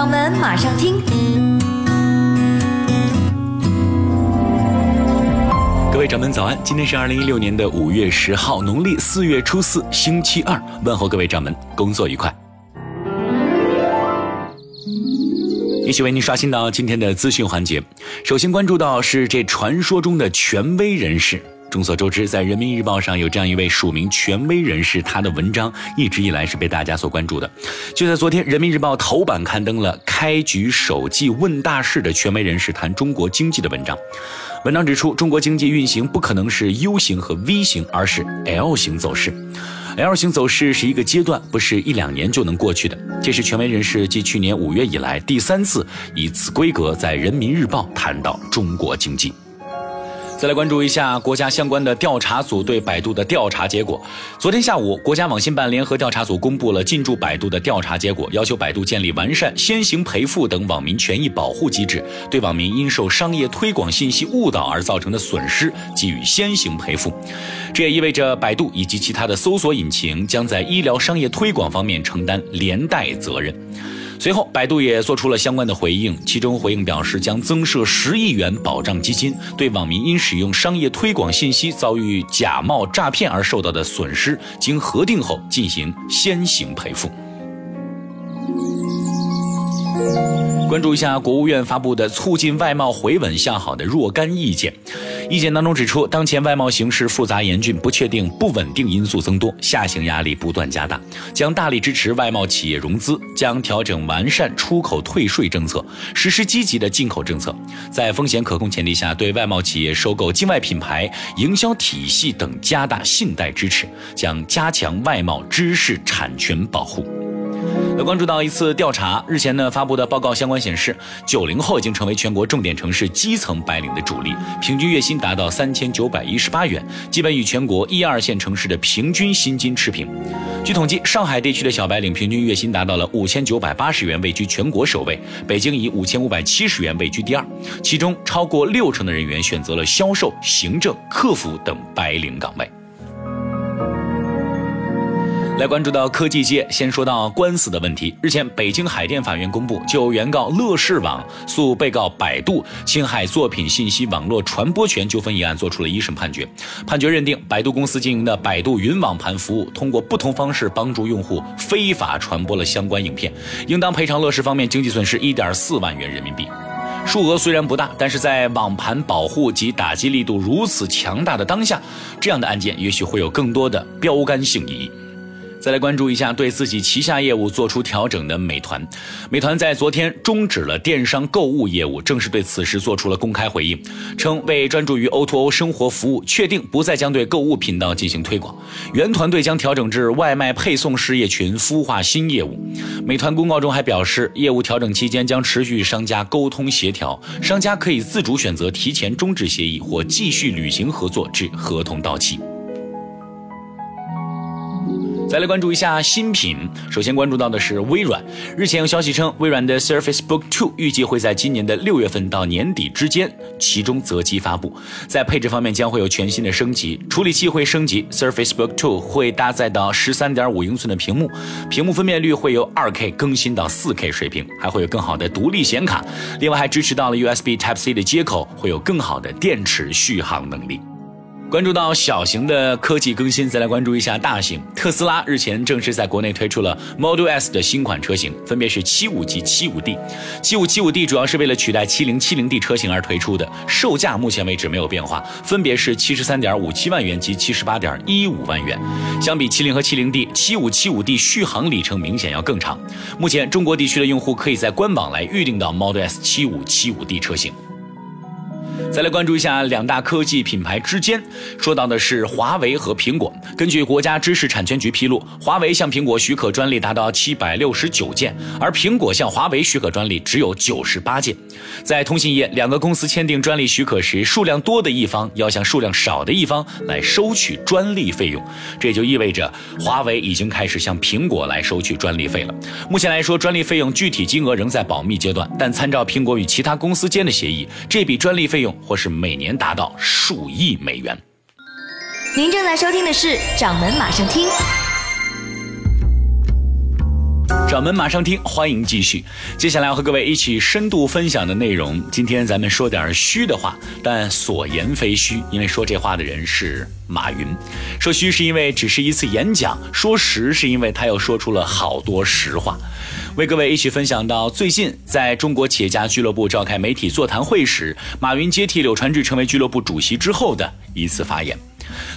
掌门马上听，各位掌门早安！今天是二零一六年的五月十号，农历四月初四，星期二。问候各位掌门，工作愉快。一起为您刷新到今天的资讯环节。首先关注到是这传说中的权威人士。众所周知，在人民日报上有这样一位署名权威人士，他的文章一直以来是被大家所关注的。就在昨天，人民日报头版刊登了“开局首季问大事”的权威人士谈中国经济的文章。文章指出，中国经济运行不可能是 U 型和 V 型，而是 L 型走势。L 型走势是一个阶段，不是一两年就能过去的。这是权威人士继去年五月以来第三次以此规格在人民日报谈到中国经济。再来关注一下国家相关的调查组对百度的调查结果。昨天下午，国家网信办联合调查组公布了进驻百度的调查结果，要求百度建立完善先行赔付等网民权益保护机制，对网民因受商业推广信息误导而造成的损失给予先行赔付。这也意味着百度以及其他的搜索引擎将在医疗商业推广方面承担连带责任。随后，百度也做出了相关的回应，其中回应表示将增设十亿元保障基金，对网民因使用商业推广信息遭遇假冒诈骗而受到的损失，经核定后进行先行赔付。关注一下国务院发布的促进外贸回稳向好的若干意见。意见当中指出，当前外贸形势复杂严峻，不确定、不稳定因素增多，下行压力不断加大，将大力支持外贸企业融资，将调整完善出口退税政策，实施积极的进口政策，在风险可控前提下，对外贸企业收购境外品牌、营销体系等加大信贷支持，将加强外贸知识产权保护。关注到一次调查，日前呢发布的报告相关显示，九零后已经成为全国重点城市基层白领的主力，平均月薪达到三千九百一十八元，基本与全国一二线城市的平均薪金持平。据统计，上海地区的小白领平均月薪达到了五千九百八十元，位居全国首位；北京以五千五百七十元位居第二，其中超过六成的人员选择了销售、行政、客服等白领岗位。来关注到科技界，先说到官司的问题。日前，北京海淀法院公布，就原告乐视网诉被告百度侵害作品信息网络传播权纠纷一案作出了一审判决。判决认定，百度公司经营的百度云网盘服务，通过不同方式帮助用户非法传播了相关影片，应当赔偿乐视方面经济损失一点四万元人民币。数额虽然不大，但是在网盘保护及打击力度如此强大的当下，这样的案件也许会有更多的标杆性意义。再来关注一下对自己旗下业务做出调整的美团。美团在昨天终止了电商购物业务，正式对此事做出了公开回应，称为专注于 O2O 生活服务，确定不再将对购物频道进行推广。原团队将调整至外卖配送事业群，孵化新业务。美团公告中还表示，业务调整期间将持续与商家沟通协调，商家可以自主选择提前终止协议或继续履行合作至合同到期。再来关注一下新品，首先关注到的是微软。日前有消息称，微软的 Surface Book 2预计会在今年的六月份到年底之间，其中择机发布。在配置方面将会有全新的升级，处理器会升级，Surface Book 2会搭载到十三点五英寸的屏幕，屏幕分辨率会由二 K 更新到四 K 水平，还会有更好的独立显卡，另外还支持到了 USB Type C 的接口，会有更好的电池续航能力。关注到小型的科技更新，再来关注一下大型。特斯拉日前正式在国内推出了 Model S 的新款车型，分别是七五及七五 D。七五七五 D 主要是为了取代七零七零 D 车型而推出的，售价目前为止没有变化，分别是七十三点五七万元及七十八点一五万元。相比七零和七零 D，七五七五 D 续航里程明显要更长。目前中国地区的用户可以在官网来预定到 Model S 七五七五 D 车型。再来关注一下两大科技品牌之间，说到的是华为和苹果。根据国家知识产权局披露，华为向苹果许可专利达到七百六十九件，而苹果向华为许可专利只有九十八件。在通信业，两个公司签订专利许可时，数量多的一方要向数量少的一方来收取专利费用，这也就意味着华为已经开始向苹果来收取专利费了。目前来说，专利费用具体金额仍在保密阶段，但参照苹果与其他公司间的协议，这笔专利费用或是每年达到数亿美元。您正在收听的是《掌门马上听》，掌门马上听，欢迎继续。接下来要和各位一起深度分享的内容，今天咱们说点虚的话，但所言非虚，因为说这话的人是马云。说虚是因为只是一次演讲，说实是因为他又说出了好多实话。为各位一起分享到最近在中国企业家俱乐部召开媒体座谈会时，马云接替柳传志成为俱乐部主席之后的一次发言。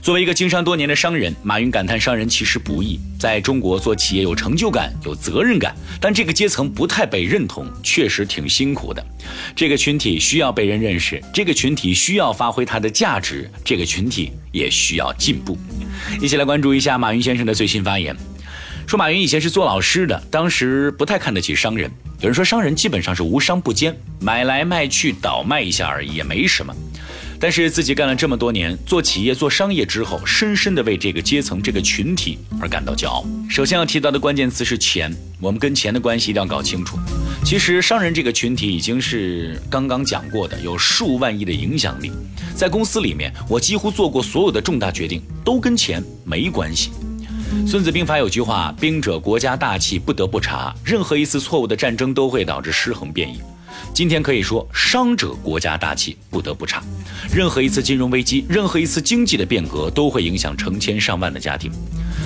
作为一个经商多年的商人，马云感叹商人其实不易。在中国做企业有成就感、有责任感，但这个阶层不太被认同，确实挺辛苦的。这个群体需要被人认识，这个群体需要发挥它的价值，这个群体也需要进步。一起来关注一下马云先生的最新发言。说马云以前是做老师的，当时不太看得起商人。有人说商人基本上是无商不奸，买来卖去倒卖一下而已，也没什么。但是自己干了这么多年做企业做商业之后，深深的为这个阶层这个群体而感到骄傲。首先要提到的关键词是钱，我们跟钱的关系一定要搞清楚。其实商人这个群体已经是刚刚讲过的，有数万亿的影响力。在公司里面，我几乎做过所有的重大决定都跟钱没关系。孙子兵法有句话：兵者，国家大器，不得不察。任何一次错误的战争都会导致尸横遍野。今天可以说，商者国家大气不得不差。任何一次金融危机，任何一次经济的变革，都会影响成千上万的家庭。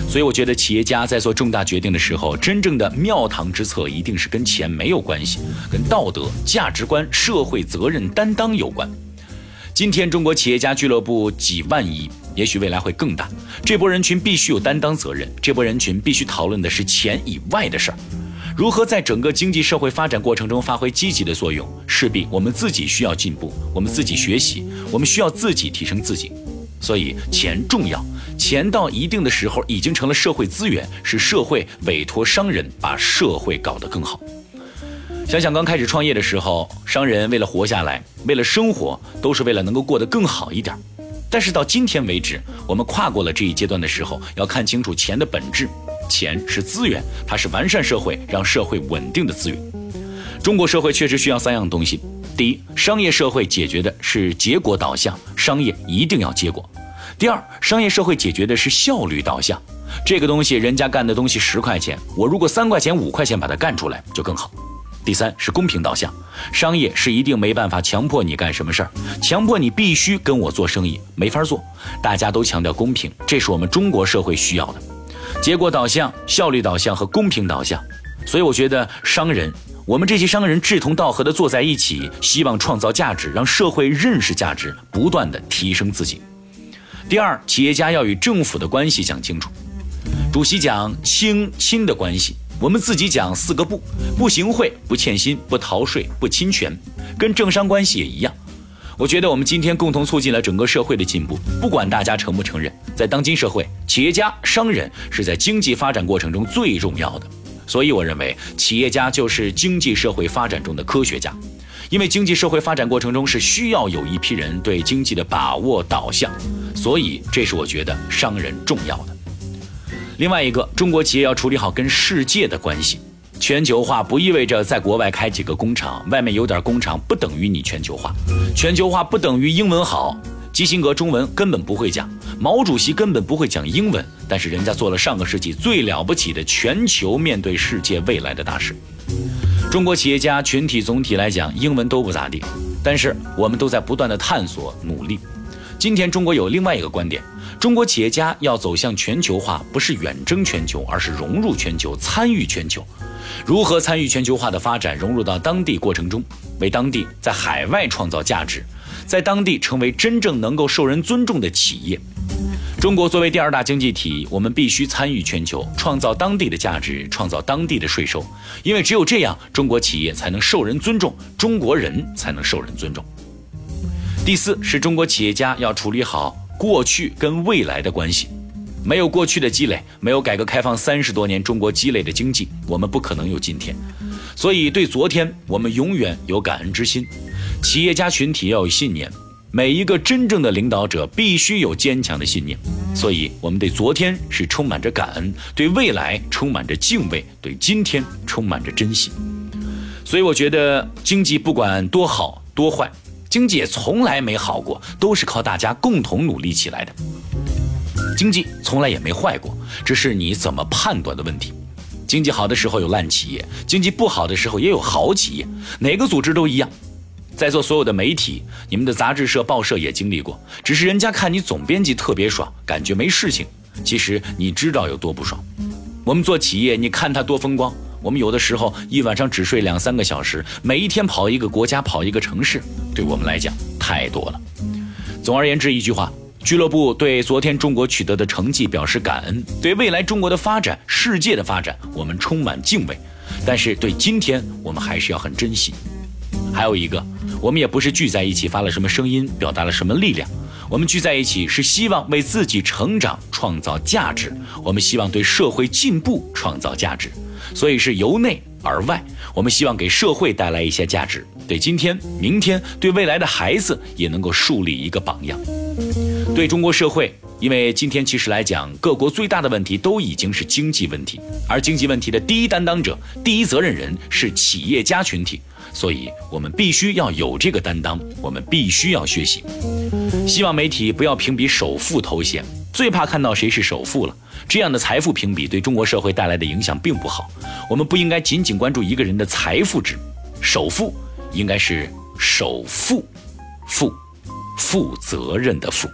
所以，我觉得企业家在做重大决定的时候，真正的庙堂之策一定是跟钱没有关系，跟道德、价值观、社会责任担当有关。今天中国企业家俱乐部几万亿，也许未来会更大。这波人群必须有担当责任，这波人群必须讨论的是钱以外的事儿。如何在整个经济社会发展过程中发挥积极的作用？势必我们自己需要进步，我们自己学习，我们需要自己提升自己。所以钱重要，钱到一定的时候已经成了社会资源，是社会委托商人把社会搞得更好。想想刚开始创业的时候，商人为了活下来，为了生活，都是为了能够过得更好一点。但是到今天为止，我们跨过了这一阶段的时候，要看清楚钱的本质。钱是资源，它是完善社会、让社会稳定的资源。中国社会确实需要三样东西：第一，商业社会解决的是结果导向，商业一定要结果；第二，商业社会解决的是效率导向，这个东西人家干的东西十块钱，我如果三块钱、五块钱把它干出来就更好；第三是公平导向，商业是一定没办法强迫你干什么事儿，强迫你必须跟我做生意没法做，大家都强调公平，这是我们中国社会需要的。结果导向、效率导向和公平导向，所以我觉得商人，我们这些商人志同道合的坐在一起，希望创造价值，让社会认识价值，不断的提升自己。第二，企业家要与政府的关系讲清楚。主席讲清亲的关系，我们自己讲四个不：不行贿、不欠薪、不逃税、不侵权。跟政商关系也一样。我觉得我们今天共同促进了整个社会的进步，不管大家承不承认，在当今社会，企业家、商人是在经济发展过程中最重要的。所以，我认为企业家就是经济社会发展中的科学家，因为经济社会发展过程中是需要有一批人对经济的把握导向，所以这是我觉得商人重要的。另外一个，中国企业要处理好跟世界的关系。全球化不意味着在国外开几个工厂，外面有点工厂不等于你全球化。全球化不等于英文好，基辛格中文根本不会讲，毛主席根本不会讲英文，但是人家做了上个世纪最了不起的全球面对世界未来的大事。中国企业家群体总体来讲英文都不咋地，但是我们都在不断的探索努力。今天中国有另外一个观点。中国企业家要走向全球化，不是远征全球，而是融入全球，参与全球。如何参与全球化的发展，融入到当地过程中，为当地在海外创造价值，在当地成为真正能够受人尊重的企业？中国作为第二大经济体，我们必须参与全球，创造当地的价值，创造当地的税收，因为只有这样，中国企业才能受人尊重，中国人才能受人尊重。第四，是中国企业家要处理好。过去跟未来的关系，没有过去的积累，没有改革开放三十多年中国积累的经济，我们不可能有今天。所以对昨天，我们永远有感恩之心。企业家群体要有信念，每一个真正的领导者必须有坚强的信念。所以，我们对昨天是充满着感恩，对未来充满着敬畏，对今天充满着珍惜。所以，我觉得经济不管多好多坏。经济从来没好过，都是靠大家共同努力起来的。经济从来也没坏过，这是你怎么判断的问题。经济好的时候有烂企业，经济不好的时候也有好企业，哪个组织都一样。在座所有的媒体，你们的杂志社、报社也经历过，只是人家看你总编辑特别爽，感觉没事情，其实你知道有多不爽。我们做企业，你看他多风光，我们有的时候一晚上只睡两三个小时，每一天跑一个国家，跑一个城市，对我们来讲太多了。总而言之，一句话。俱乐部对昨天中国取得的成绩表示感恩，对未来中国的发展、世界的发展，我们充满敬畏。但是对今天，我们还是要很珍惜。还有一个，我们也不是聚在一起发了什么声音，表达了什么力量。我们聚在一起是希望为自己成长创造价值，我们希望对社会进步创造价值，所以是由内而外。我们希望给社会带来一些价值，对今天、明天、对未来的孩子也能够树立一个榜样。对中国社会，因为今天其实来讲，各国最大的问题都已经是经济问题，而经济问题的第一担当者、第一责任人是企业家群体，所以我们必须要有这个担当，我们必须要学习。希望媒体不要评比首富头衔，最怕看到谁是首富了。这样的财富评比对中国社会带来的影响并不好。我们不应该仅仅关注一个人的财富值，首富应该是首富，负，负责任的负。